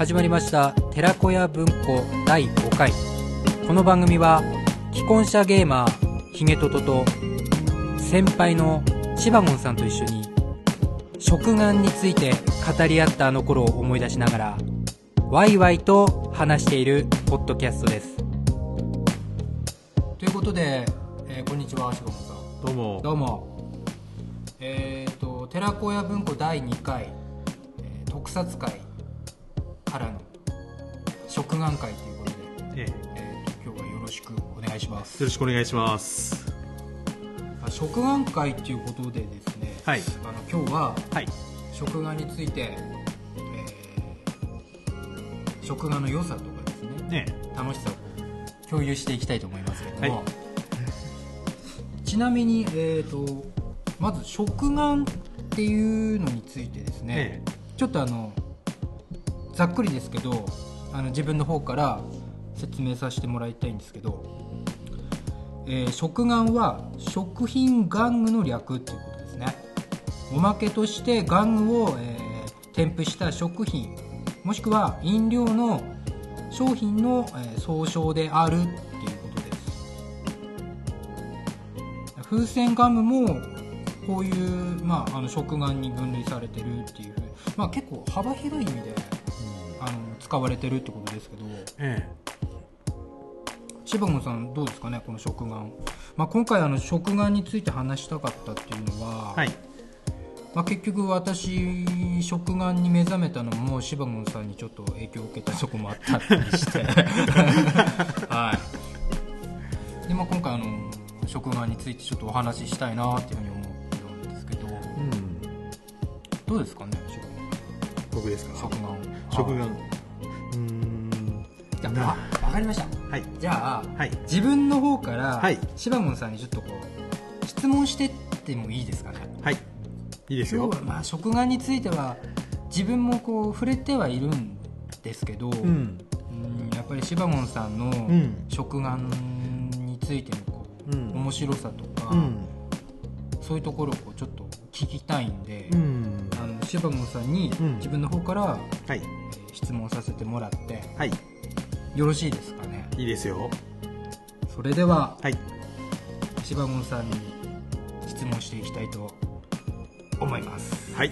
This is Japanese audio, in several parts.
始まりました寺子屋文庫第5回。この番組は既婚者ゲーマーヒゲトトと先輩のシバゴンさんと一緒に食玩について語り合ったあの頃を思い出しながらワイワイと話しているポッドキャストです。ということで、えーこんにちはシバゴンさん。どうも。どうも。えっ、と寺子屋文庫第2回、えー特撮会からの食玩会ということで、ええ。よえーと今日はよろしくお願いします。ろしくお願いします。あ食玩会ということでですね、はい。あの今日ははい。食玩について、えー食玩の良さとかですねね楽しさを共有していきたいと思いますけども、はい。ちなみに、えー、とまず食玩っていうのについてですね、え。ちょっとあのざっくりですけどあの自分の方から説明させてもらいたいんですけど、えー食玩は食品玩具の略っていうことですね。おまけとして玩具を、えー添付した食品もしくは飲料の商品の、えー総称であるっていうことです。風船ガムもこういう、まあ、あの食玩に分類されてるっていう、まあ、結構幅広い意味で使われてるってことですけど。え柴野さんどうですかねこの食玩、まあ、今回あの食玩について話したかったっていうのは、はい。まあ、結局私食玩に目覚めたのも柴野さんにちょっと影響を受けたとこもあったりして。はい。で、まあ、今回あの食玩についてちょっとお話ししたいなっていうふうに思ってるんですけど。うん。どうですかね僕ですか？食玩。食玩んじゃあなわわかりました。はい。じゃあはい。自分の方から、はい。柴門さんにちょっとこう質問してってもいいですかね？はい。いいですよ。まあ食玩については自分もこう触れてはいるんですけど、うん。うんやっぱり柴門さんのん。食玩についてのこう、うん。面白さとか、うん。そういうところをこうちょっと聞きたいんで、うん。あの柴門さんにうん。自分の方から、はい。えー質問させてもらってはいよろしいですかね？いいですよ。それでははい。柴門さんに質問していきたいと思います。はい。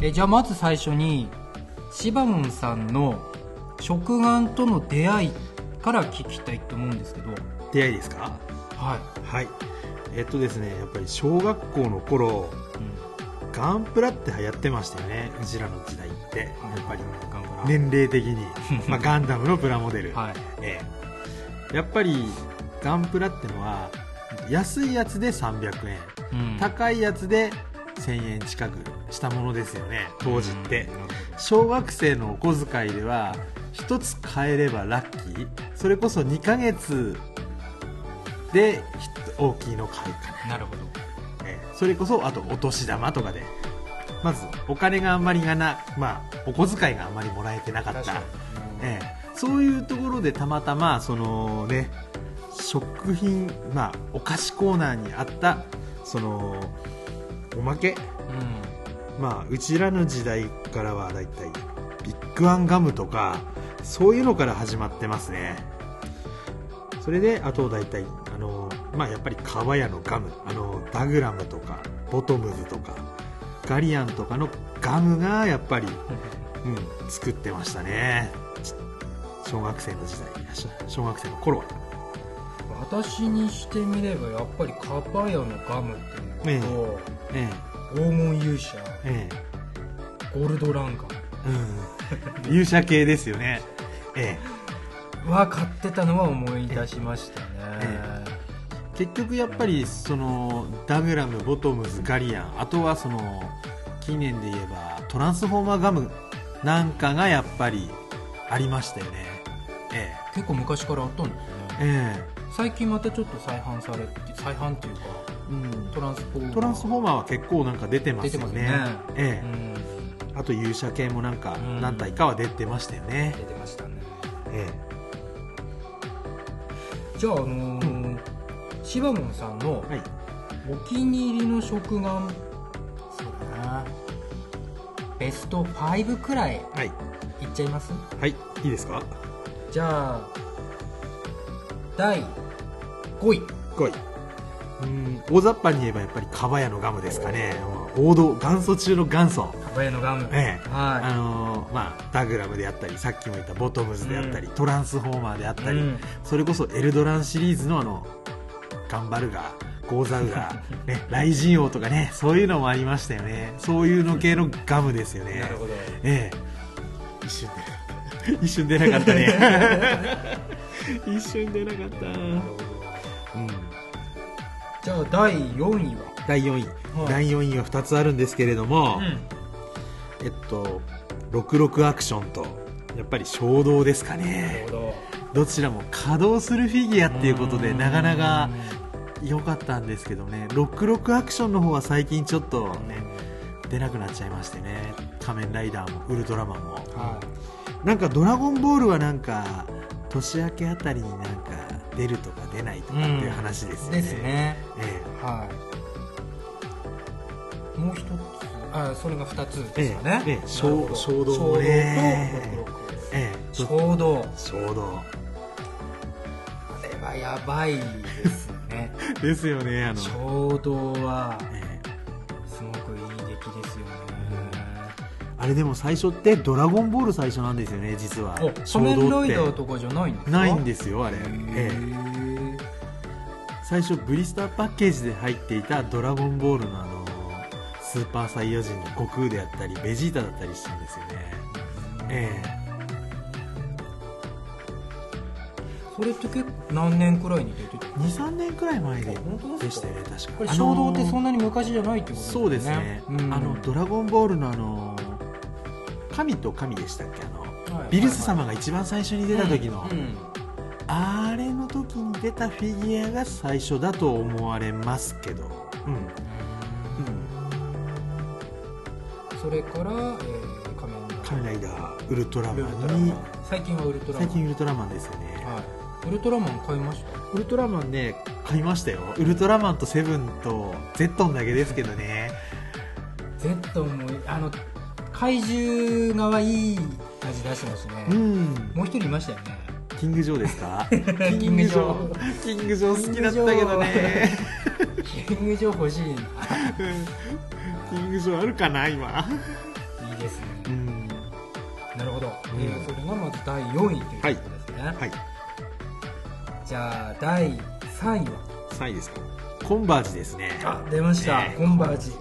えじゃあまず最初に柴門さんの食玩との出会いから聞きたいと思うんですけど。出会いですか？ははい。えっとですねやっぱり小学校の頃い、ガンプラって流行ってましたよね。うちらの時代って。やっぱり。ガンプラ。年齢的に、まあ、ガンダムのプラモデル、はい。ええ。やっぱりガンプラってのは安いやつで300円、うん。高いやつで1000円近くしたものですよね。当時って、うん小学生のお小遣いでは1つ買えればラッキー。それこそ2ヶ月でひ大きいの買うかな、なるほど。ええ。それこそあとお年玉とかで。まずお金があんまりがなまあお小遣いがあんまりもらえてなかった。確かに。ええ、そういうところでたまたまそのね食品まあお菓子コーナーにあったそのおまけ？まあうちらの時代からはだいたいビッグワンガムとかそういうのから始まってますね。それであとだいたいあのまあやっぱり川屋のガム。あのダグラムとかボトムズとかガリアンとかのガムがやっぱりうん、作ってましたね。ち小学生の時代し小学生の頃は。うん私にしてみればやっぱりカバヤのガムっていうと、え黄金勇者。ええ。ゴールドランガえうん。勇者系ですよね。ええ。は買ってたのは思い出しましたね、え結局やっぱりそのダグラムボトムズガリアン。あとはその近年で言えばトランスフォーマーガムなんかがやっぱりありましたよね。え結構昔からあったんですね。ええ。最近またちょっと再販されて再販っていうかトランスフォーマー。トランスフォーマーは結構なんか出てますよね。ね。ええ。うん。あと勇者系もなんかうん。何体かは出てましたよね、出てましたね。えじゃああのーシバモンさんのえはい。お気に入りの食玩そうだな。ベスト5くらいはい。いっちゃいます？はい。いいですか？じゃあ第5位。来いうん。大雑把に言えばやっぱりかばやのガムですかね。王道元祖中の元祖。カバヤのガム、ええ。はあのーまあ、ダグラムであったりさっきも言ったボトムズであったり、トランスフォーマーであったり、うん。それこそエルドランシリーズのあのガンバルガーゴーザウガー、ね、ライジン王とかねそういうのもありましたよね。そういうの系のガムですよい、ね。なるほど。ええ。一瞬で。一瞬出なかったね。一瞬出なかった、うん、じゃあ第4位は？第4位、はい。第4位は2つあるんですけれども、うん。えっと66アクションとやっぱり衝動ですかなるね。ほどどちらも稼働するフィギュアっていうことでうん。なかなか良かったんですけどね。66アクションの方は最近ちょっとね出なくなっちゃいましてね。仮面ライダーもウルトラマンも、はなんかドラゴンボールはなんか年明けあたりになんか出るとか出ないとかっていう話ですよね、ですね。えはい。もう一つ。あそれが2つえですかね、ええ。え衝衝動衝動。と66えええ。衝動。衝動。あれはやばいですね。ですよねあの、衝動は。ええあれでも最初ってドラゴンボール最初なんですよね実は。お仮面ライダーとかじゃないんですか？ないんですよあれ、へええ。ー最初ブリスターパッケージで入っていたドラゴンボールのあのスーパーサイヤ人の悟空であったりベジータだったりしたんですよね。えそれって結構何年くらいに出てたえ23年くらい前ででしたよね確か。これ衝動ってそんななに昔じゃないってことですよね。そうですね、うん。あのドラゴンボールのあの神と神でしたっけ？あのはいビルス様が一番最初に出た時の、うんうん。あれの時に出たフィギュアが最初だと思われますけど。うん、それから、えー、仮面仮面ライダーウルトラマンに。最近はウルトラマン。最近ウルトラマンですよね、はい、ウルトラマン買いました？ウルトラマンね買いましたよ。ウルトラマンとセブンとゼットンだけですけどね。Z もあの怪獣側いい味出してますね、うん。もう一人いましたよね。キングジョーですか？キングジョー。キングジョー好きだったけどね。キングジョー欲しいな。キングジョーあるかな今？いいですね、うん。なるほど、ん。えーそれがまず第4位ということですね、はい。じゃあ第3位は？3位ですか。コンバージですね。あ出ました、ねコンバージ。ね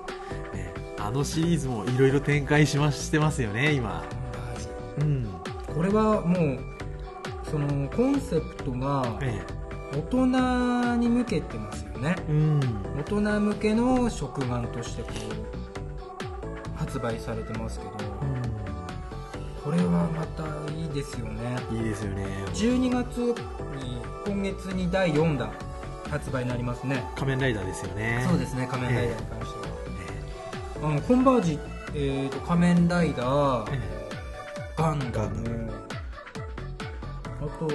あのシリーズもいろいろ展開しましてますよね今。うん。これはもうそのコンセプトがえ大人に向けてますよね。えうん。大人向けの食玩としてこう発売されてますけどこれはまたいいですよね。いいですよね。12月に今月に第4弾発売になりますね。仮面ライダーですよね。そうですね仮面ライダーに関しては、えあのコンバージ、えー、と仮面ライダー、えガンダム。あと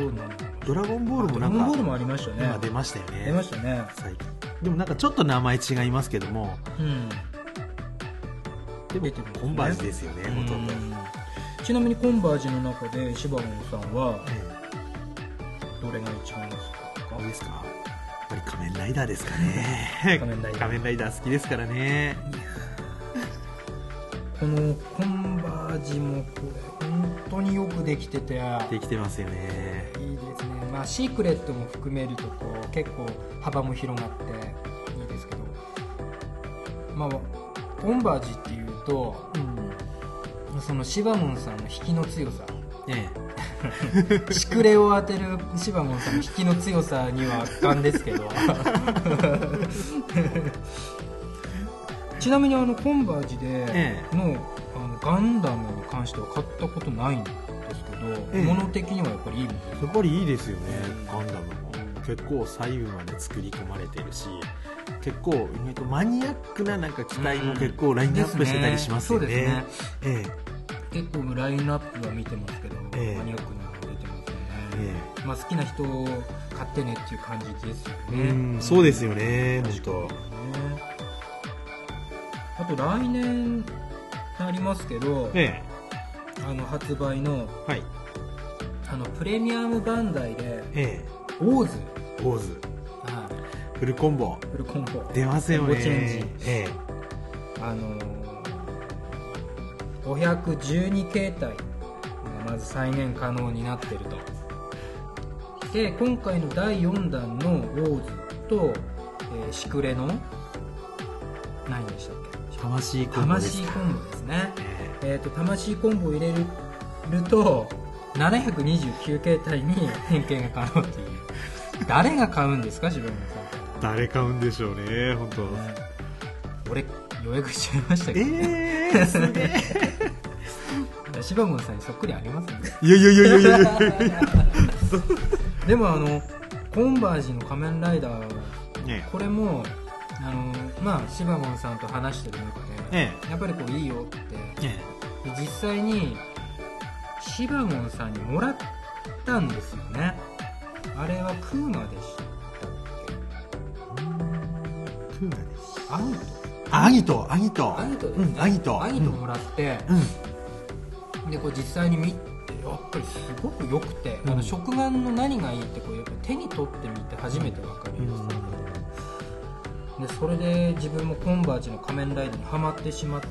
ドラゴンボールもドラなんかゴンボールもありましたね。今出ましたよね。出ましたね。最近。でもなんかちょっと名前違いますけども。うん。でもね。コンバージですよねほとんど、うんちなみにコンバージの中でシバモンさんはえどれが一番好きえどうですか？やっぱり仮面ライダーですかね。仮面ライダー。仮面ライダー好きですからねこのコンバージもこれ本当によくできてて。できてますよね。いいですね。まあシークレットも含めるとこう結構幅も広がっていいですけど。まあコンバージっていうとうん。そのシバモンさんの引きの強さ。えしくれを当てるシバモンさんの引きの強さには圧巻ですけどちなみにあのコンバージでえの,、あのガンダムに関しては買ったことないんですけど、ええ。物的にはやっぱりいいやっぱりいいですよねガンダムも。結構細部まで作り込まれてるし結構意外とマニアックななんか機体も結構ラインナップしてたりしますよね,、ですね。え結構ラインナップは見てますけど、ええ。マニアックなのが出てますよね、ええ。まあ、好きな人買ってねっていう感じですよえね。うんそうですよね本当。ね。あと来年になりますけど、えあの発売のえはい。あのプレミアムバンダイでえオーズ、えポーズ。はフルコンボ。い、フルコンボ。出ますよね。チェンジ。えあのー512形態。がまず再現可能になってると。で今回の第4弾のオーズと、えーシクレの何でしたっえ魂コンボですか？魂コンボですね。ええ。っ、と魂コンボを入れると729形態に変形が可能っていう。誰が買うんですか？自分のえ誰買うんでしょうね本当。ね、俺予約しちゃいましたけど、ね。ええすげえ。柴門さんにそっくりありますね。いやいやいやいやいやいやでもあのコンバージの仮面ライダーねこれもあのまあ柴門さんと話してる中で、えやっぱりこういいよって。ええ。で実際に柴門さんにもらったんですよね。あれはクーマでしたっクーナですけアギト。アギト。トアギトですね、うんアギト。アギトもらって、うん。でこう実際に見てやっぱりすごく良くて、あうん。の食玩の何がいいってこうやっぱ手に取ってみて初めて分かるんですよ、でそれで自分もコンバージの仮面ライダーにはまってしまって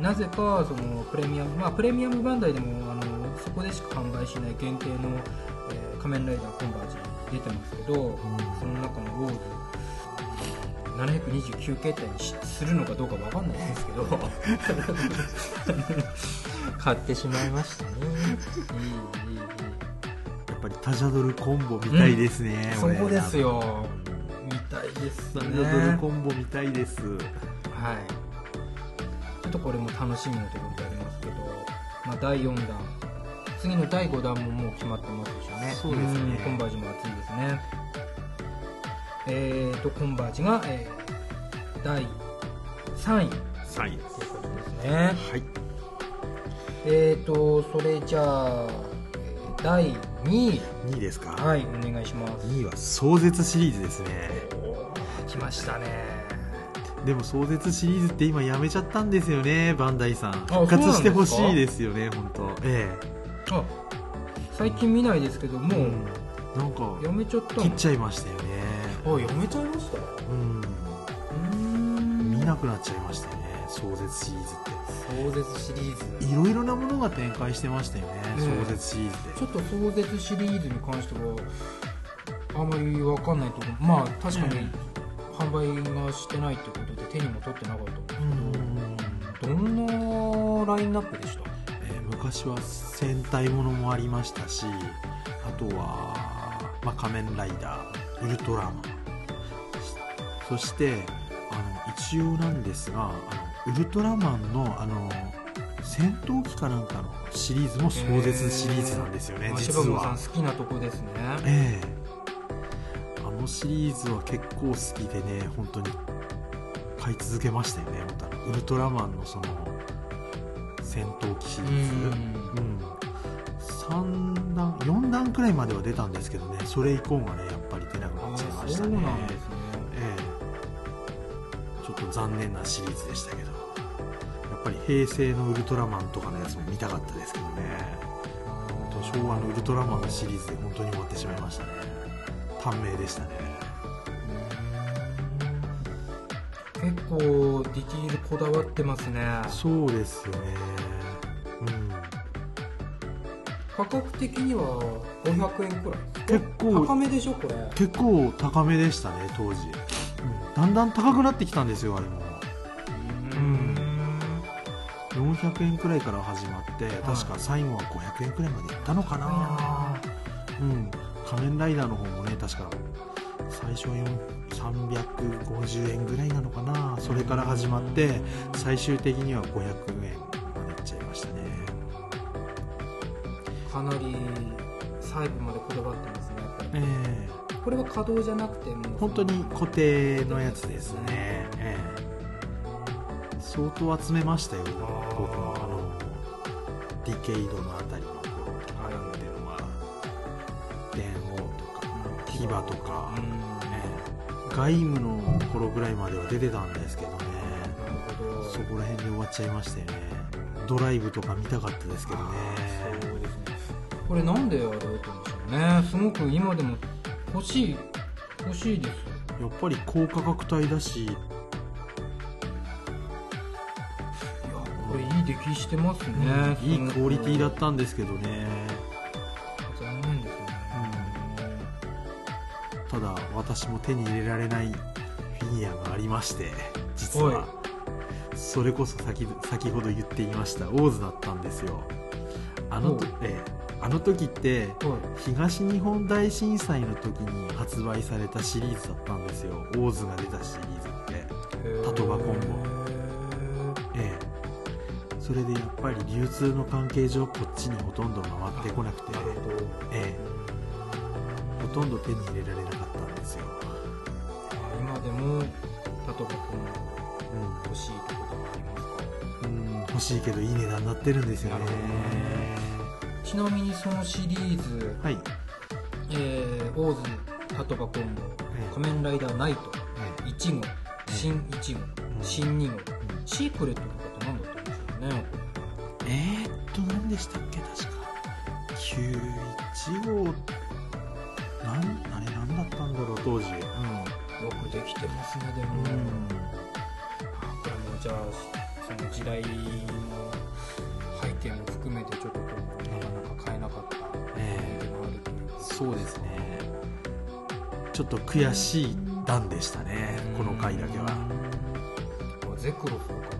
なぜかそのプレミアムまあプレミアムバンダイでもあのそこでしか販売しない限定の、えー仮面ライダーコンバージ出てますけど、その中のローズ729形態にしするのかどうかわかんないですけど 買ってしまいましたね。いいいいいい。やっぱりタジャドルコンボ見たいですね、そ俺こですよです。ね。ドルコンボ見たいです。はい。ちょっとこれも楽しみなところでありますけど、まあ、第4弾。次の第5弾ももう決まってますでしょうね。そうですね。んコンバージも熱いですね。えーとコンバージが、えー第3位。と3位。でいうことですね。すはい。えーとそれじゃあ、えー第2位。2位ですか、はいお願いします。2位は壮絶シリーズですね来ましたね。でも壮絶シリーズって今やめちゃったんですよねバンダイさん。復活してほしいですよね本当。えあ最近見ないですけどもえう、うん。なんかやめちゃったの？切っちゃいましたよね。あやめちゃいました？うん。うん。見なくなっちゃいましたよね壮絶シリーズって。壮絶シリーズ。いろいろなものが展開してましたよね、ね壮絶シリーズってちょっと壮絶シリーズに関してはあんまり分かんないとこまあ確かに販売がしてないってことで手にも取ってなかったんですけどどんなラインナップでした？えー昔は戦隊ものもありましたしあとは、まあ、仮面ライダーウルトラマン。そしてあの一応なんですがあのウルトラマンのあの戦闘機かなんかのシリーズも壮絶シリーズなんですよね、まあ実は。好きなとこですね。ええ。あのシリーズは結構好きでね本当に。買い続けましたよね本当あのウルトラマンのその戦闘機シリうーズ。んうん、3段4段くらいまでは出たんですけどねそれ以降がねやっぱり出なくなっちゃいましたね。ね。ええ。ちょっと残念なシリーズでしたけど。やっぱり平成のウルトラマンとかのやつも見たかったですけどね。本当昭和のウルトラマンのシリーズで本当に終わってしまいましたね短命でしたね。結構ディティールこだわってますね。そうですよね。うん。価格的には500円くらい結構高めでしょこれ。結構高めでしたね当時、うん。だんだん高くなってきたんですよあれも。うん。400円くらいから始まって確か最後は500円くらいまでいったのかな、うん、仮面ライダーの方もね確か最初は4 350円ぐらいなのかな。それから始まって最終的には500円までいっちゃいましたね。かなり細部までこだわってますねええ。これは可動じゃなくて本当に固定のやつですね、ええ。相当集めましたよ僕もあのディケイドのあ牙とか、うんええ外務の頃ぐらいまでは出てたんですけどね。そこら辺で終わっちゃいましたよね。ドライブとか見たかったですけどね。そうですね。これなんであれだったんでしょうね。すごく今でも欲しい欲しいですやっぱり高価格帯だし。いやこれいい出来してますね、いいクオリティだっったんですけどね私も手に入れられないフィギュアがありまして実は、はい。それこそ先先ほど言っていましたオーズだったんですよ。あのとええあの時ってはい。東日本大震災の時に発売されたシリーズだったんですよ。オーズが出たシリーズって。タトバコンボええ。それでやっぱり流通の関係上こっちにほとんど回ってこなくて。ええ。ほとんど手に入れられなかしいけどいい値段になってるんですよね。ちなみにそのシリーズ、はい、えー、オーズタトバコンボえ仮面ライダーナイトえ1号新1号新2号えシークレットとかって何だったんでしょうね。えー、っと何でしたっけ確か。91号なんあれ何だったんだろう当時。よくできてますねでも、うん、あこれもじゃあその時代の背景も含めてちょっとなかなか買えなかったええ思い出があるというそうですね。ちょっと悔しい段でしたね。この回だけは。うん。ゼクロス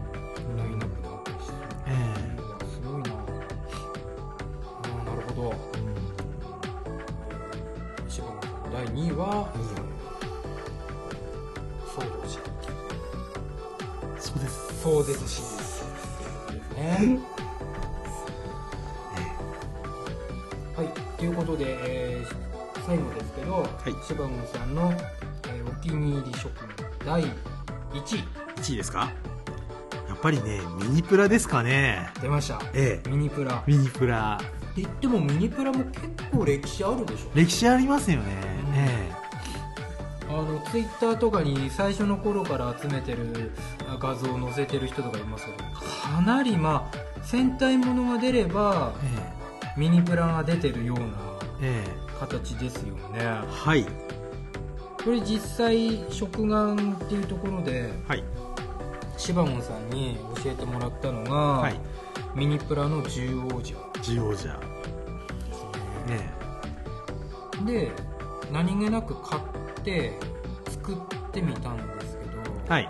気に入り食第1位。1位ですか？やっぱりねミニプラですかね。出ました。ええ。ミニプラ。ってミニプラ。言ってもミニプラも結構歴史あるでしょ。歴史ありますよね、うん。えあのツイッターとかに最初の頃から集めてるあ画像を載せてる人とかいますけどかなりまあ戦隊ものが出ればえミニプラが出てるようなえええ。形ですよね。はいこれ実際食玩っていうところではい。シバモンさんに教えてもらったのが、はい。ミニプラの獣王者。ジオージャですね。ねで何気なく買って作ってみたんですけど、はい。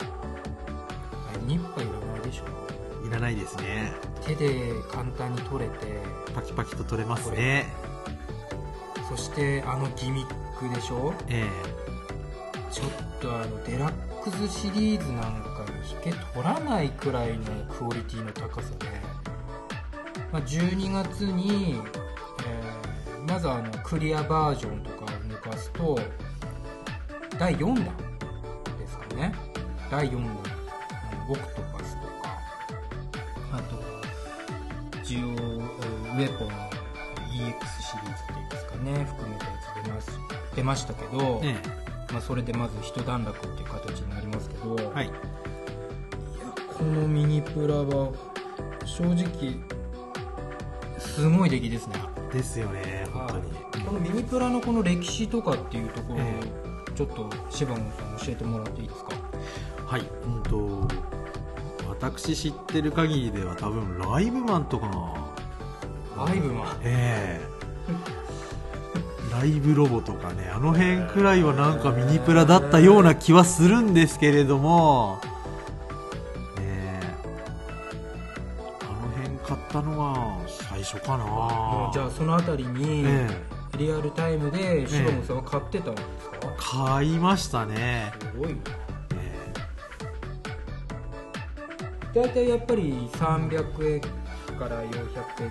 ニッパいらないでしょ。いらないですね。手で簡単に取れてパキパキと取れますね。そしてあのギミックでしょ。えちょっとあのデラックスシリーズなんかに引け取らないくらいのクオリティの高さで、まあ、12月に、えーまずあのクリアバージョンとかを抜かすと第4弾ですかね。第4弾オクトパスとかあとジオウェポン EX シリーズっていうんですかね。含めたやつ出ます出ましたけど、え。まあ、それでまず一段落っていう形になりますけど、えはい。いやこのミニプラは正直すごい出来ですね。ですよね本当に。このミニプラのこの歴史とかっていうところをえちょっと柴野さん教えてもらっていいですか？はい。うんと私知ってる限りでは多分ライブマンとかが。ライブマン？ええライブロボとかねあの辺くらいはなんかミニプラだったような気はするんですけれどもねえ。あの辺買ったのが最初かな。じゃあそのあたりにえリアルタイムで柴野さんは買ってたんですか、え買いましたね、すごい大体やっぱり300円から400円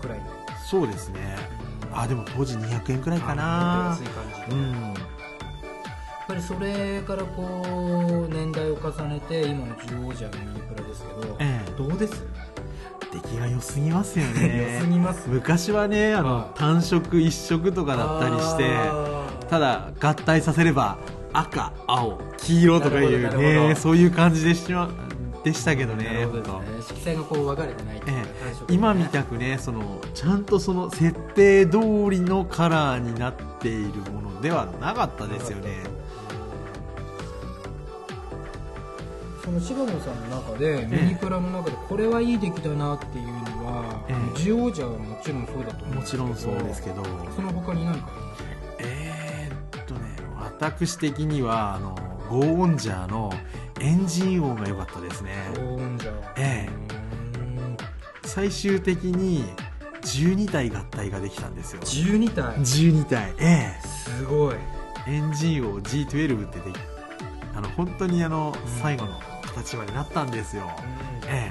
くらいそうですねあでも当時200円くらいかあな安い感じで、うん。ぱりそれからこう年代を重ねて今の十王者のミニプラですけど、ええ。どうです？出来が良すぎますよね。良すぎます。昔はねあの、はい単色一色とかだったりしてただ合体させれば赤青黄色とかいうねそういう感じでしまでしたけどなね。色彩がこう分かれてないいうええ、今みたくねそのちゃんとその設定通りのカラーになっているものではなかったですよね。その柴野さんの中でミニプラの中でこれはいい出来だなっていうのは、ええ。ジオージャはもちろんそうだと思うんもですけど。ちろんそうですけど。その他に何かありますえーっとね私的にはあのゴーオンジャーのエンジン音が良かったですね。ゴーンジャーえ。最終的に12体合体ができたんですよ。12体？12体。えすごい。えエンジン音 G12 ってできあの本当にあの、うん最後の形までなったんですよ。え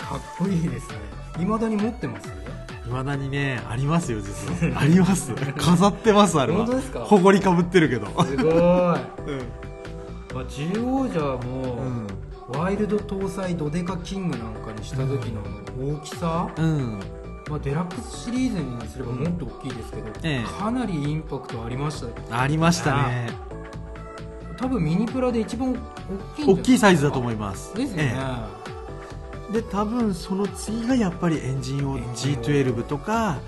かっこいいですね。未だに持ってます？えいまだにねありますよ実は。あります。飾ってますあれは。本当ですか？ほこりかぶってるけど。すごい。あ ジオージャーも、うん。ワイルド搭載ドデカキングなんかにした時の大きさ、うん。まあ、デラックスシリーズにすればもっと大きいですけど、ええ。かなりインパクトありましたありましたね。多分ミニプラで一番大きい大きいサイズだと思います。ですよね、ええ。で多分その次がやっぱりエンジンをエンジンを G12 とか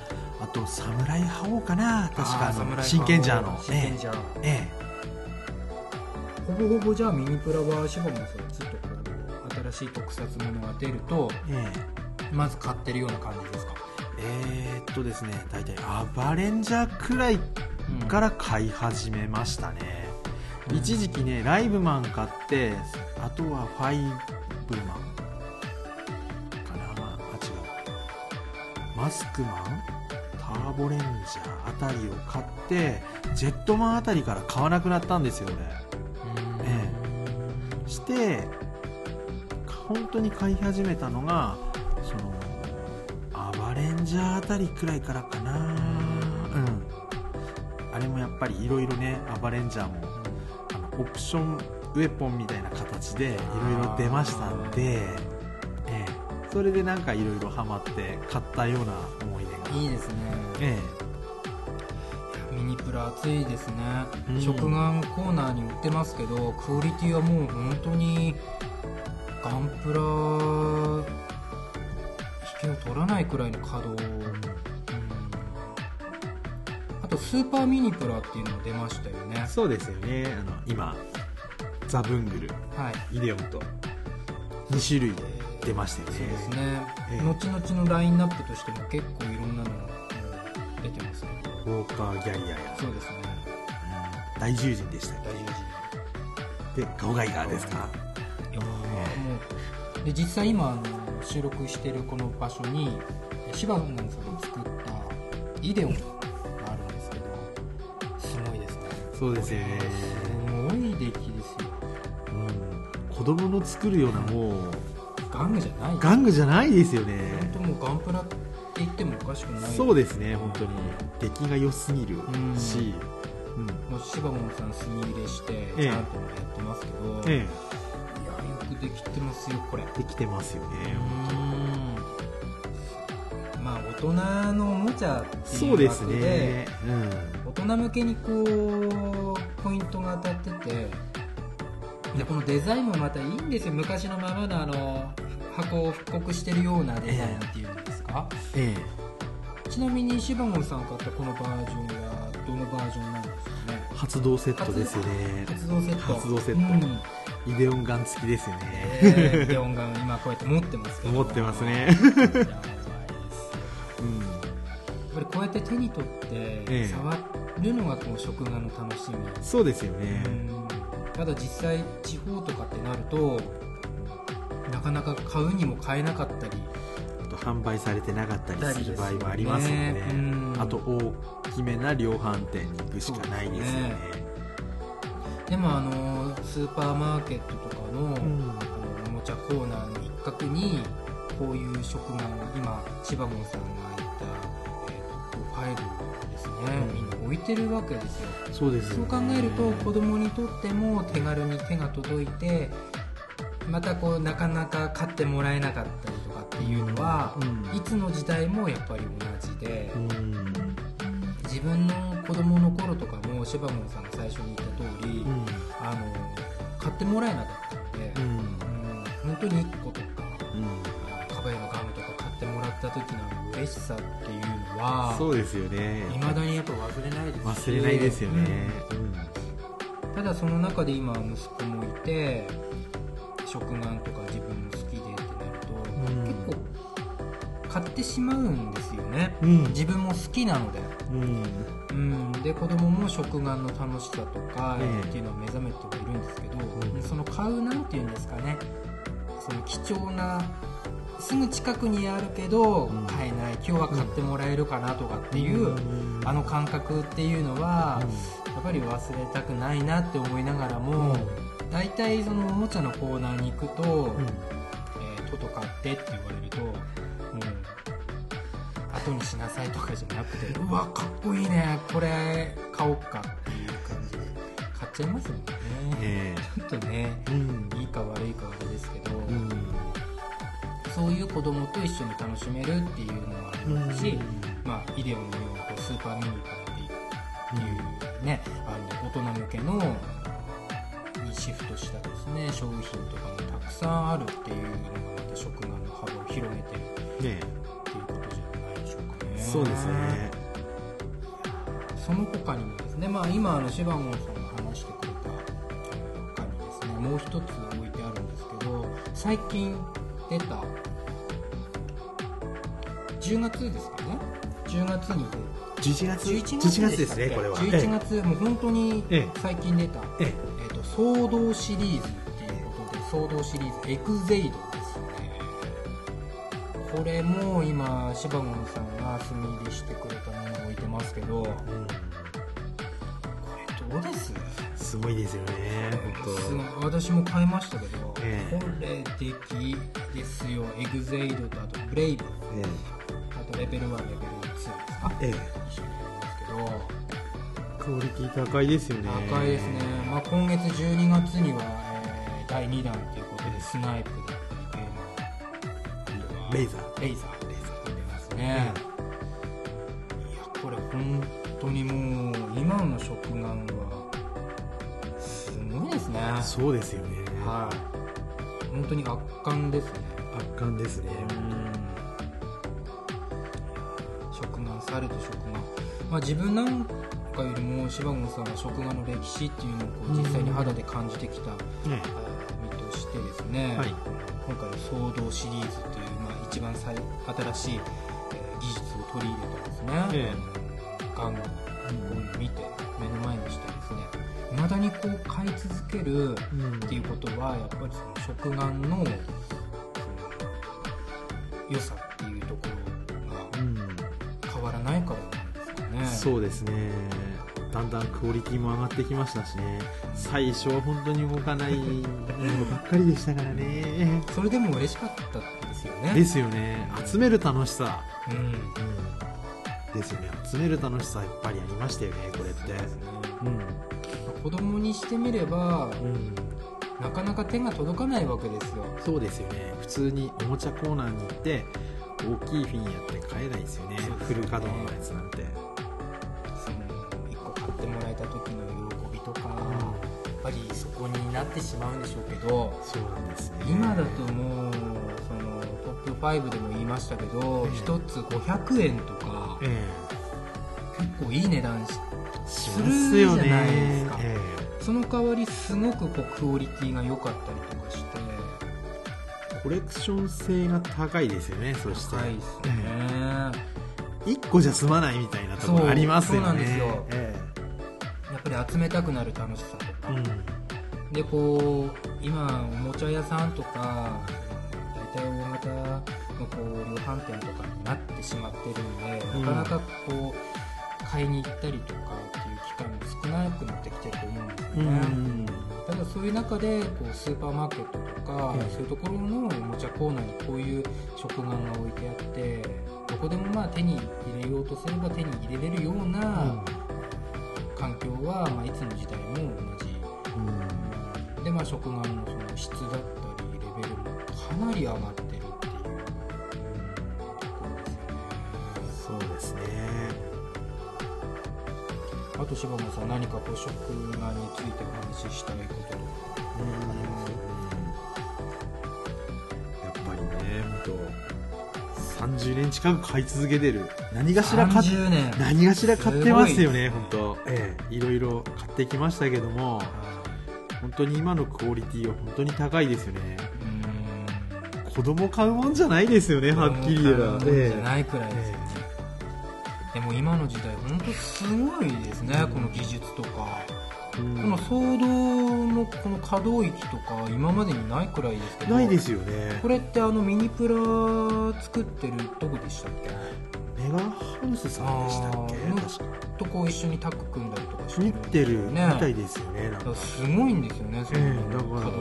あとサムライ覇王かな。確かあの真剣ジャーの。真剣ジャー、ええほぼほぼじゃあミニプラはシバモンさんずっとこう新しい特撮ものが出るとええ。まず買ってるような感じですか、えーっとですね大体アバレンジャーくらいから買い始めましたね、うん。一時期ねライブマン買ってあとはファイブマンかな。あ違う。マスクマンターボレンジャーあたりを買ってジェットマンあたりから買わなくなったんですよねして本当に買い始めたのがそのアバレンジャーあたりくらいからかな。うん。あれもやっぱりいろいろねアバレンジャーもあのオプションウェポンみたいな形でいろいろ出ましたんで、ええ、それでなんかいろいろハマって買ったような思い出が。いいですね。えミニプラ熱いですね、うん。食玩コーナーに売ってますけどクオリティはもう本当にガンプラ引けを取らないくらいの稼働、うん。あとスーパーミニプラっていうのも出ましたよね。え、そうですよね。あの今ザ・ブングル。はい。イデオンと。2種類出ましたよね。そうですね、ええ。後々のラインナップとしても結構ウォーカーギャリアや、そうですね。うん大獣人でしたっ大事けでガオガイガーですか？いやもうで実際今あの収録してるこの場所に柴野さんが作ったイデオンがあるんですけどすごいですね。そうですよね。すごい出来ですよ。うん。子供の作るようなもう玩具じゃない。玩具じゃないですよね。本当もうガンプラって言ってもおかしくない。そうですね本当に。出来が良すぎるんし、うん。もう柴門さん墨入れしてええ。ちゃんとやってますけど、えいやよくできてますよこれ。え、できてますよね、うん。まあ大人のおもちゃっていうそうです枠でね、大人向けにこうポイントが当たっててでこのデザインもまたいいんですよ。昔のままのあの箱を復刻してるようなデザインってか、うん、え。ちなみにシバゴンさん買ったこのバージョンはどのバージョンなんですかね？え、発動セットですよね。発動セット。発動セット。うん。イデオンガン付きですよね、えー、ビデオンが今こうやって持ってますけど。持ってますね。やばいですようんやっぱりこうやって手に取ってえ触るのがこう食玩の楽しみ、そうですよね、うんただ実際地方とかってなるとなかなか買うにも買えなかったり販売されてなかったりする場合もありますよね。うん。あと大きめな量販店に行くしかないですよね。でもあのスーパーマーケットとかの,、うん。あのおもちゃコーナーの一角にこういう食玩今千葉門さんが言った、えーとファイルですね、うん。みんな置置いてるわけですよ。そうですそう考えると子供にとっても手軽に手が届いてまたこうなかなか買ってもらえなかったりとかっていうのは、うん。いつの時代もやっぱり同じで、うん。自分の子供の頃とかもシバゴンさんが最初に言った通り、うん。あの買ってもらえなかったので、うん。うん本当に1個とかうん。カバヤのガムとか買ってもらった時の嬉しさっていうのはそうですよね。いまだにやっぱ忘れないです。し忘れないですよね。うん。ただその中で今息子もいて食玩とか自分も好きでってなると、うん。結構買ってしまうんですよね、うん。自分も好きなので、うん。うん、で子供も食玩の楽しさとかええ。っていうのを目覚めてはいるんですけど、んその買うなんていうんですかね。その貴重なすぐ近くにあるけどうん。買えない今日は買ってもらえるかなとかっていう、うん。あの感覚っていうのは、やっぱり忘れたくないなって思いながらも、大体そのおもちゃのコーナーに行くとうん「えートト買って」って言われるともう後にしなさいとかじゃなくて「うわかっこいいね。これ買おうか」っていう感じで。買っちゃいますもんね、えちょっとねえうん。いいか悪いかはあれですけど、うん。そういう子供と一緒に楽しめるっていうのはありますし、うん。まあ、イデオンのようなこうスーパーミニカーっていうね、あの大人向けのにシフトしたですね商品とかもたくさんあるっていうのがまた食玩の幅を広げてるねっていうことじゃないでしょうかね。そうですね。その他にもですね、まあ、今あのシバゴンさんが話してくれた他にですねもう一つ置いてあるんですけど最近出た10月ですかね。10月に11月？11 11月月ですねこれは。11月、もう本当にええ。最近出た、ええ騒動シリーズっていうことで騒動シリーズエグゼイドですねこれも今シバゴンさんが炭入りしてくれたものを置いてますけどこれどうです？すごいですよね。す本ごい。私も買いましたけど、ええ。これ出来ですよ。エグゼイドとあとブレイブ。当あとレベル1レベル2ですか？ええクオリティ高いですよね。高いですね、まあ、今月12月には、えー第2弾ということでスナイプだったりゲームレイザー。レイザー。レイザー出てますね、いやこれ本当にもう今の食玩はすごいですね。そうですよね。はい。本当に圧巻ですね。圧巻ですね。食玩されど食玩、まあ、自分なんかよりも柴ゴンさんは食玩の歴史っていうのをこう実際に肌で感じてきた、ね身としてですね、はい。今回の「騒動」シリーズという、まあ、一番最新しい、えー技術を取り入れたですね、えガンを見て目の前にしてですね。いまだにこう買い続けるうん。っていうことはやっぱりその食玩の良さっていうところうん。が変わらないからなんですかね。そうですねだんだんクオリティも上がってきましたしね。最初は本当に動かない。ものばっかりでしたからね。それでも嬉しかったですよね。ですよね。集める楽しさ、うん。うん、ですよね。集める楽しさやっぱりありましたよねこれって。そうですね。うん子供にしてみればうん。なかなか手が届かないわけですよ。そうですよね。普通におもちゃコーナーに行って大きいフィギュアって買えないですよね。ね。フル稼働のやつなんて、てしまうんでしょうけどそうなんですね。今だともうそのトップ5でも言いましたけど、ええ1つ500円とかえ結構いい値段するますよねじゃないですか。えその代わりすごくこうクオリティが良かったりとかして。えコレクション性が高いですよねそして。高いですね、1個じゃ済まないみたいなところありますよね。そうなんですよ。えやっぱり集めたくなる楽しさとか、えうんでこう今おもちゃ屋さんとか大体大型のこう量販店とかになってしまってるんで、うん。なかなかこう買いに行ったりとかっていう機会も少なくなってきてると思うんですようね、ん。ただそういう中でこうスーパーマーケットとか、うんそういうところのおもちゃコーナーにこういう食玩が置いてあってどこでもまあ手に入れようとすれば手に入れれるような、環境は、まあ、いつの時代も同じで、まあ、食玩のその質だったりレベルもかなり上がってるっていうところですよねそうですねあと柴本さん何かこう食玩についてお話ししたいこととかありますやっぱりね本当30年近く買い続けてる。何がしら買っ30年。何がしら買ってますよね本当。ええ。いろいろ買ってきましたけども本当に今のクオリティは本当に高いですよね。うん。子供買うもんじゃないですよねはっきり言えば。じゃないくらいですよね、でも今の時代本当すごいですね、この技術とか、うん。この騒動のこの可動域とか今までにないくらいですけど。ないですよね。これってあのミニプラ作ってるどこでしたっけ？メガハウスさんでしたっけ？確か。とこう一緒にタッグ組んだりとかして見てるみたいですよねなんか。すごいんですよねそのええだから。可動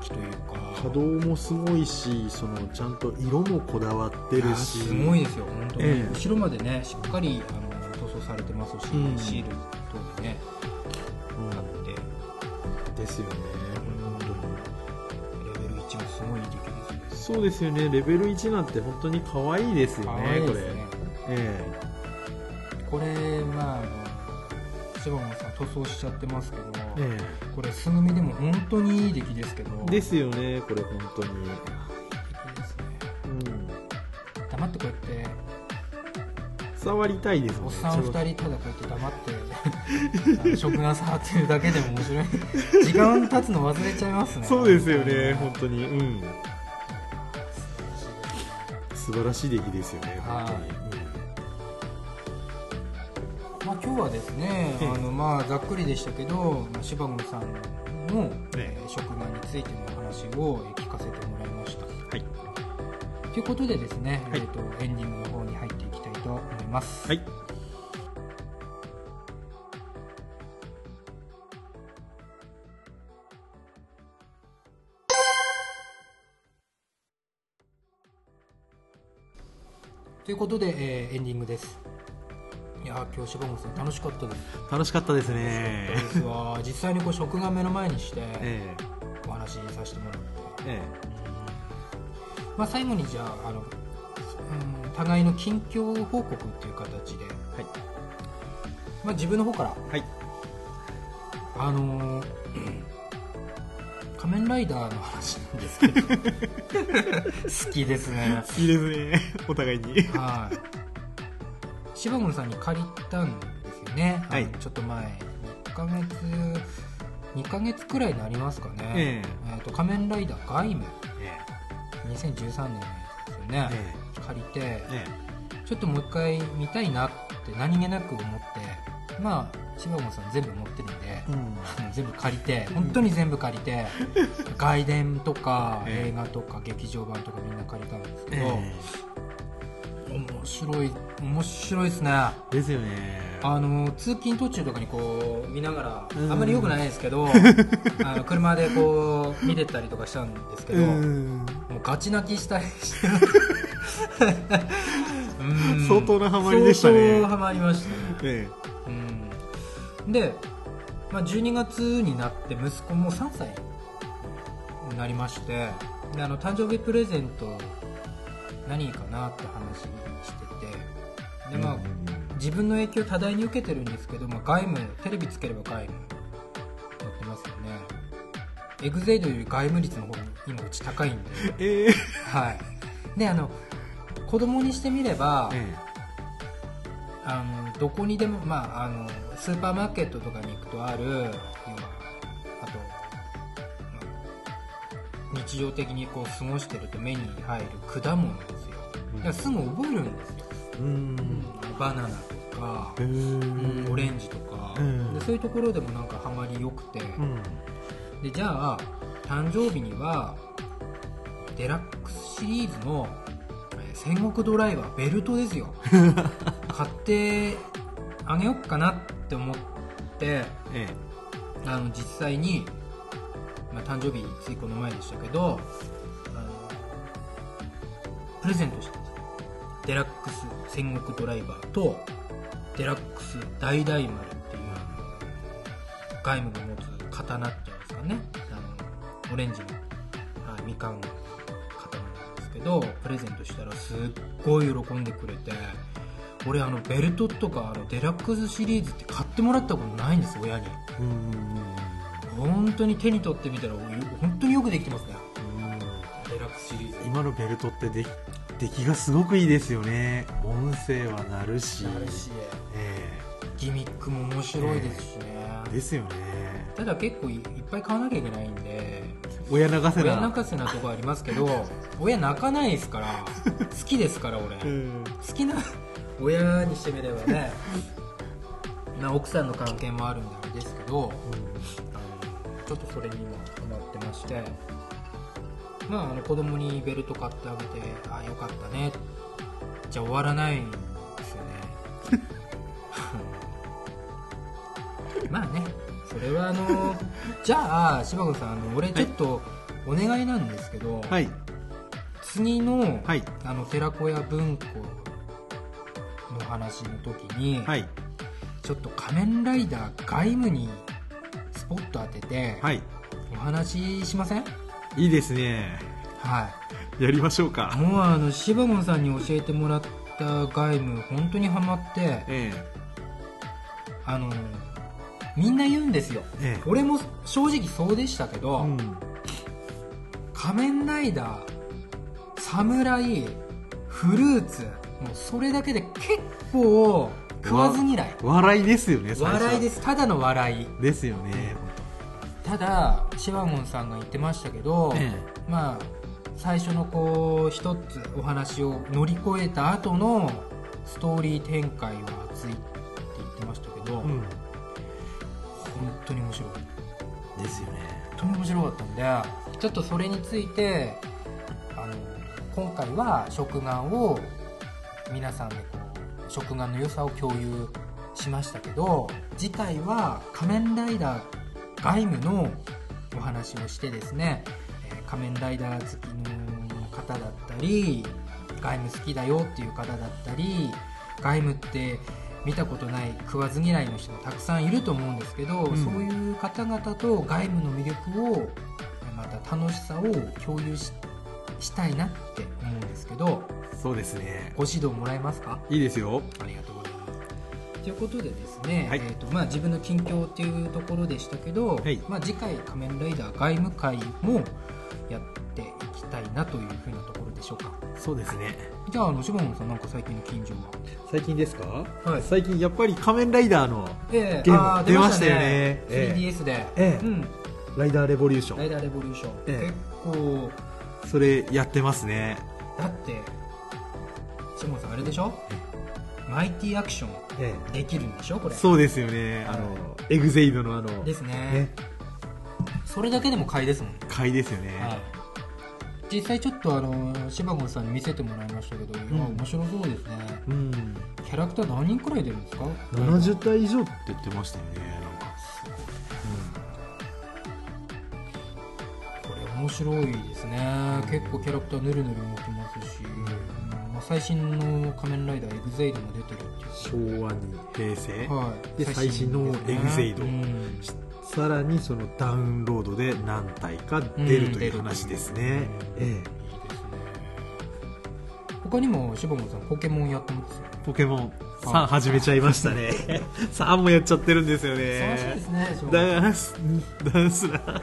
域というか。稼働もすごいしそのちゃんと色もこだわってるし。すごいですよ本当に、ええ。後ろまでねしっかりあの塗装されてますし、うん。シールとねうん。あって。ですよねそうですよね。レベル1なんて本当に可愛いですよ可ねこれ愛いですね。えこれまああの柴本さん塗装しちゃってますけど、ええ。これ素組みでも本当にいい出来ですけど。えですよねこれ本当に。いいですね。うん。黙ってこうやって。触りたいですもんね。おっさん2人ただこうやって黙って 食が触ってるだけでも面白い。時間経つの忘れちゃいますね。そうですよね本当に。うん素晴らしい出来ですよね本当に、まあ、今日はですね、ええ。あのまあざっくりでしたけど、まあ、柴野さんの、え職場についてのお話をえー聞かせてもらいました。はい。ということでですね、はい。えー、とエンディングの方に入っていきたいと思います。はいということで、えーエンディングです。いやー今日柴野さん楽しかったです。楽しかったですね。ですわ。実際にこう食が目の前にしてえお話しさせてもらって。ええ。まあ、最後にじゃああの、うん、互いの近況報告っていう形で、はい。まあ、自分の方から、はい。あのー仮面ライダーの話なんですけど。好きですね。えいいですね。お互いに。はい。柴野さんに借りたんですよね、はい。ちょっと前1ヶ月2ヶ月くらいになりますかね、ええ。ーと仮面ライダーガイム。え2013年のやつですよね、え。借りてええ。ちょっともう一回見たいなって何気なく思ってまあ柴本さん全部持ってるんで、全部借りて本当に全部借りて 外伝とかええ。映画とか劇場版とかみんな借りたんですけど、え面白い面白いですね。えですよね。あの通勤途中とかにこう見ながらうん。あんまり良くないですけど あの車でこう見てったりとかしたんですけど、うん。もうガチ泣きしたりしてうん。相当なハマりでしたね。相当ハマりましたね、え。うん、で、まあ、12月になって息子も3歳になりましてであの誕生日プレゼント何かなって話しててで、まあ自分の影響を多大に受けてるんですけど、まあ、外務テレビつければ外務やってますよね。エグゼイドより外務率の方が今うち高いんで。ええ。えはい。であの子供にしてみれば、え。あのどこにでも、まあ、あのスーパーマーケットとかに行くとあるあと、まあ日常的にこう過ごしてると目に入る果物ですよ。だからすぐ覚えるんですよ、うん。バナナとかへ、えオレンジとか、うん。でそういうところでもなんかハマりよくて、うん。でじゃあ誕生日にはデラックスシリーズのえー戦国ドライバーベルトですよ。買ってあげようかなって思ってえあの実際に、まあ、誕生日ついこの前でしたけどあのプレゼントしたんですよ。デラックス戦国ドライバーとデラックス大大丸っていうガイムが持つ刀っていうんですかね。あのオレンジの、はい、みかんの刀なんですけどプレゼントしたらすっごい喜んでくれて俺あのベルトとかあのデラックスシリーズって買ってもらったことないんです親に。本当に手に取ってみたら本当によくできてますね。うん。デラックスシリーズ。今のベルトってで出来がすごくいいですよね。音声は鳴るし。なるし。えギミックも面白いですしね、えですよね。ただ結構いいっぱい買わなきゃいけないんで。親泣かせ親な。泣かせなとこありますけど親泣かないですから。好きですから俺。うん。好きな親にしてみればね まあ奥さんの関係もあるんであれですけどあのちょっとそれに今ハマってましてまああの子供にベルト買ってあげてああよかったね。じゃ終わらないんですよね。まあねそれはあの じゃあ柴子さんあの俺ちょっとお願いなんですけど、はい。次の,、はい。あの寺子屋文庫の話の時に、はい。ちょっと仮面ライダー外務にスポット当てて、はい。お話ししません？いいですね。はやりましょういか。もうあの柴門さんに教えてもらった外務本当にハマってえあのみんな言うんですよ。ええ。俺も正直そうでしたけえど、うん。仮面ライダー侍フルーツもうそれだけで結構食わず嫌い。笑いですよね笑いです。ただの笑い。ですよね。ただシワモンさんが言ってましたけど、えまあ最初のこう一つお話を乗り越えた後のストーリー展開は熱いって言ってましたけど、えうん。本当に面白かったですよね。本当に面白かったんでちょっとそれについてあの今回は食玩を皆さんでこう食玩の良さを共有しましたけど次回は仮面ライダー外務のお話をしてですね、えー仮面ライダー好きの方だったり外務好きだよっていう方だったり外務って見たことない食わず嫌いの人もたくさんいると思うんですけど、うん。そういう方々と外務の魅力をまた楽しさを共有ししたいなって思うんですけどそうですね。ご指導もらえますか？いいですよ。ありがとうございます。ということでですね、はい。えーとまあ、自分の近況っていうところでしたけど、はい。まあ、次回「仮面ライダー外務会」もやっていきたいなというふうなところでしょうか？そうですね。じゃああの柴本さんなんか最近の近所は？最近ですか？はい。最近やっぱり仮面ライダーのえゲームあー出ましたよね。ええ。3DS で、ええ。うん、ライダーレボリューション。ライダーレボリューション、ええ。結構。それやってますね。だって柴本さんあれでしょ？マイティアクションえできるんでしょ？これ。そうですよね。あのエグゼイドのあの。ですね。ね。それだけでも買いですもん買いですよね。はい、実際ちょっとあの柴本さんに見せてもらいましたけど、ん。まあ面白そうですね。うん。キャラクター何人くらい出るんですか？70体以上って言ってましたよねなんか。これ面白いですね、結構キャラクターぬるぬる動きますし、最新の仮面ライダーエグゼイドも出てるっていう。昭和に平成、はい、で最新のエグゼイド。うん。さらにそのダウンロードで何体か出るという話ですね、うん。ええ。いいですね。他にも柴本さんポケモンやってますよ。ねポケモン。3始めちゃいましたね。3もやっちゃってるんですよ楽しいでねすねダンスダンスな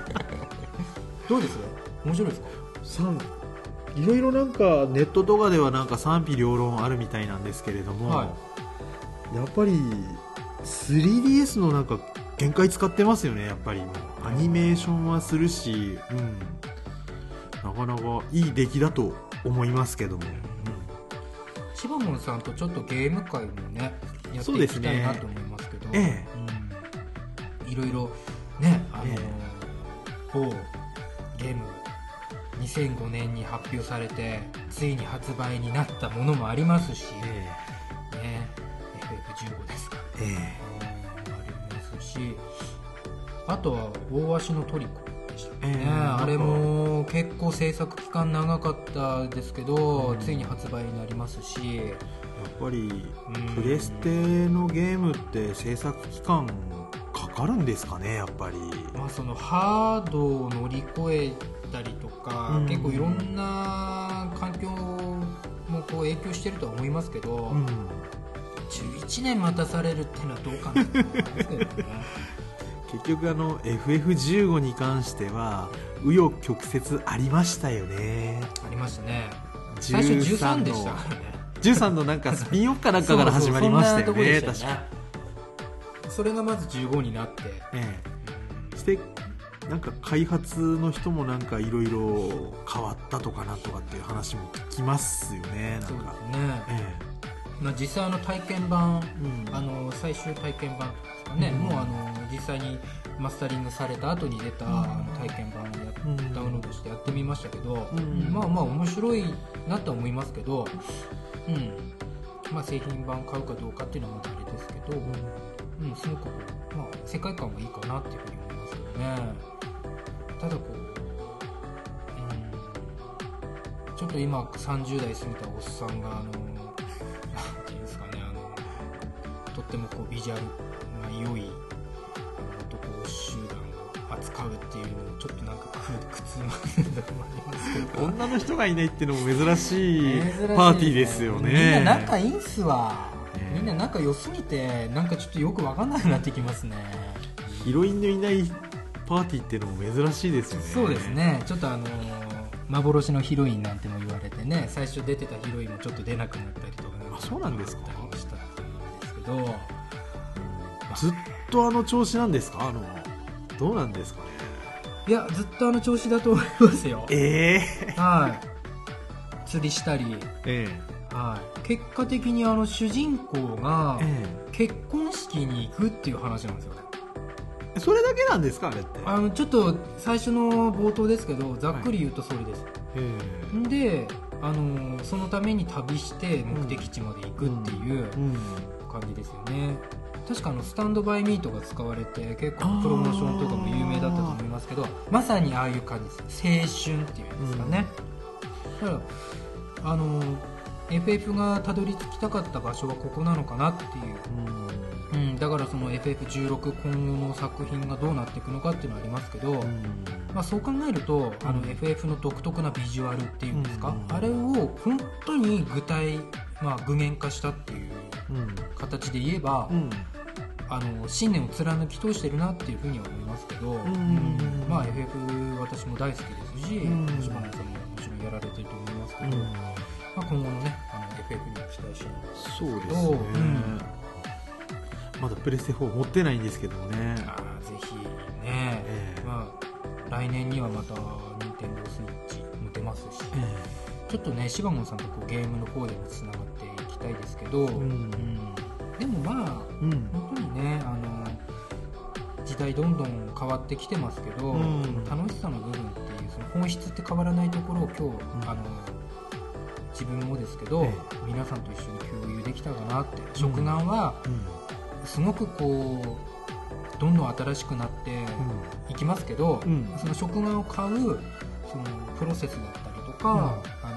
どうです？面白いですか？3いろいろなんかネットとかではなんか賛否両論あるみたいなんですけれども、はやっぱり 3DS のなんか限界使ってますよねやっぱり。アニメーションはするし、うん、なかなかいい出来だと思いますけども、シバモンさんとちょっとゲーム会もねやっていきたいなと思いますけど。えうん。いろいろねあの、え。某ゲーム2005年に発表されてついに発売になったものもありますし、えね FF15 ですかええ。うんありますしあとは大足のトリコでしたね、ええあれも結構制作期間長かったですけど、うん。ついに発売になりますし。やっぱりうん。プレステのゲームって制作期間かかかるんですかねやっぱり。まあ、そのハードを乗り越えたりとか、うん。結構いろんな環境もこう影響してるとは思いますけど、うん。11年待たされるっていうのはどうかなと思いますけどね。結局あの FF15 に関しては紆余曲折ありましたよね。ありましたね。最初13のでしたからね。13のなんかスピンオフかなんかから始まりましたよね。なとこでした確かそれがまず15になって。ええ。してなんか開発の人もなんかいろいろ変わったとかなんとかっていう話も聞きますよねなんそうでかすね、えまあ、実際あの体験版えうん。あの最終体験版ですかね、うん。もうあの実際にマスタリングされた後に出た、体験版をやうんダウンロードしてやってみましたけど、うん。まあまあ面白いなとは思いますけど、うん。まあ、製品版買うかどうかっていうのはまたあれですけど、うん、すごくまあ、世界観はいいかなっていうふうにね。ただこう、うん、ちょっと今30代過ぎたおっさんがあのなんていうんですかねあのとってもこうビジュアルが良い男集団を扱うっていうのをちょっとなんか苦苦痛まれるところもありますけど。女の人がいないっていうのも珍しいパーティーですよね。みんな仲いいんすわ、ねみんな仲良すぎてなんかちょっとよく分かんなくなってきますね。ヒロインのいないパーティーっていうのも珍しいですよね。そうですね。ちょっとあのー幻のヒロインなんても言われてね最初出てたヒロインもちょっと出なくなったりとかあそうなんですか？したっていうんですけど。ずっとあの調子なんですか？あのどうなんですかね？いやずっとあの調子だと思いますよ。ええはい。釣りしたり、えはい、結果的にあの主人公がえ。結婚式に行くっていう話なんですよそれだけなんですかあれって？あのちょっと最初の冒頭ですけどざっくり言うとそれです、え。んであのそのために旅して目的地まで行くっていう感じですよね、確かあのスタンドバイミートが使われて結構プロモーションとかも有名だったと思いますけどまさにああいう感じです。青春っていうんですかね、だからあの FF がたどり着きたかった場所はここなのかなっていううん、だからその FF16 今後の作品がどうなっていくのかっていうのはありますけど、まあ、そう考えるとあの FF の独特なビジュアルっていうんですか、うん。あれを本当に具体、まあ、具現化したっていううん。形で言えば、うん。あの信念を貫き通してるなっていうふうには思いますけど、うん。まあ、FF 私も大好きですし、うん。さんももちろんやられてると思いますけど、まあ、今後のねあの FF にも期待してるんですそうですね、うんまだプレステ4持ってないんですけどもね。あーぜひね、ええ。まあ、来年にはまた任天堂スイッチも出ますし、ちょっとねシバモンさんとこうゲームの方でもつながっていきたいですけど、ん。うん。でもまあえうん。本当にねあの時代どんどん変わってきてますけど、うん。楽しさの部分っていうその本質って変わらないところを今日、ん。あの自分もですけど、え皆さんと一緒に共有できたかなって。食玩はすごくこうどんどん新しくなっていきますけど、うん。その食玩を買うそのプロセスだったりとか、あ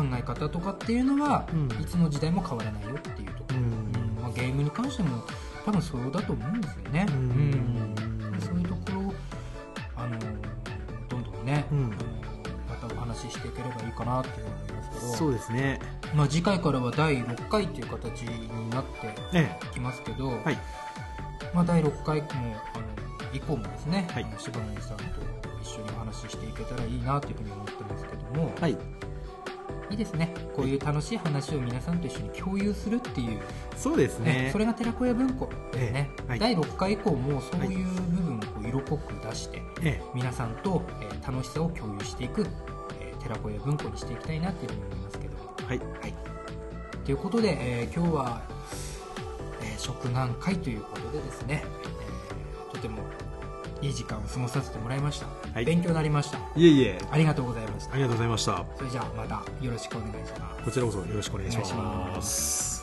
の考え方とかっていうのは、うん。いつの時代も変わらないよっていうところ、うん。うん。まあ、ゲームに関しても多分そうだと思うんですよね、うん。うん。そういうところをあのどんどんね、またお話ししていければいいかなっていうふうに思いますけど。そうですね。まあ、次回からは第6回っていう形になってえきますけど、はい。まあ、第6回もあの以降もですね、はい。あの柴森さんと一緒にお話ししていけたらいいなというふうに思ってますけども、えはい。いいですね。こういう楽しい話を皆さんと一緒に共有するっていう、そうですね。ねそれが寺子屋文庫ですね、ええ。はい。第6回以降もそういう部分をこう色濃く出して、え皆さんと、えー楽しさを共有していく、えー寺子屋文庫にしていきたいなというふうに思いますけど。えはい。はい、ということで、えー今日は、えー食玩会ということでですね、えーとてもいい時間を過ごさせてもらいました、はい。勉強になりました。いえいえ。ありがとうございましたありがとうございました。それじゃあまたよろしくお願いします。こちらこそよろしくお願いします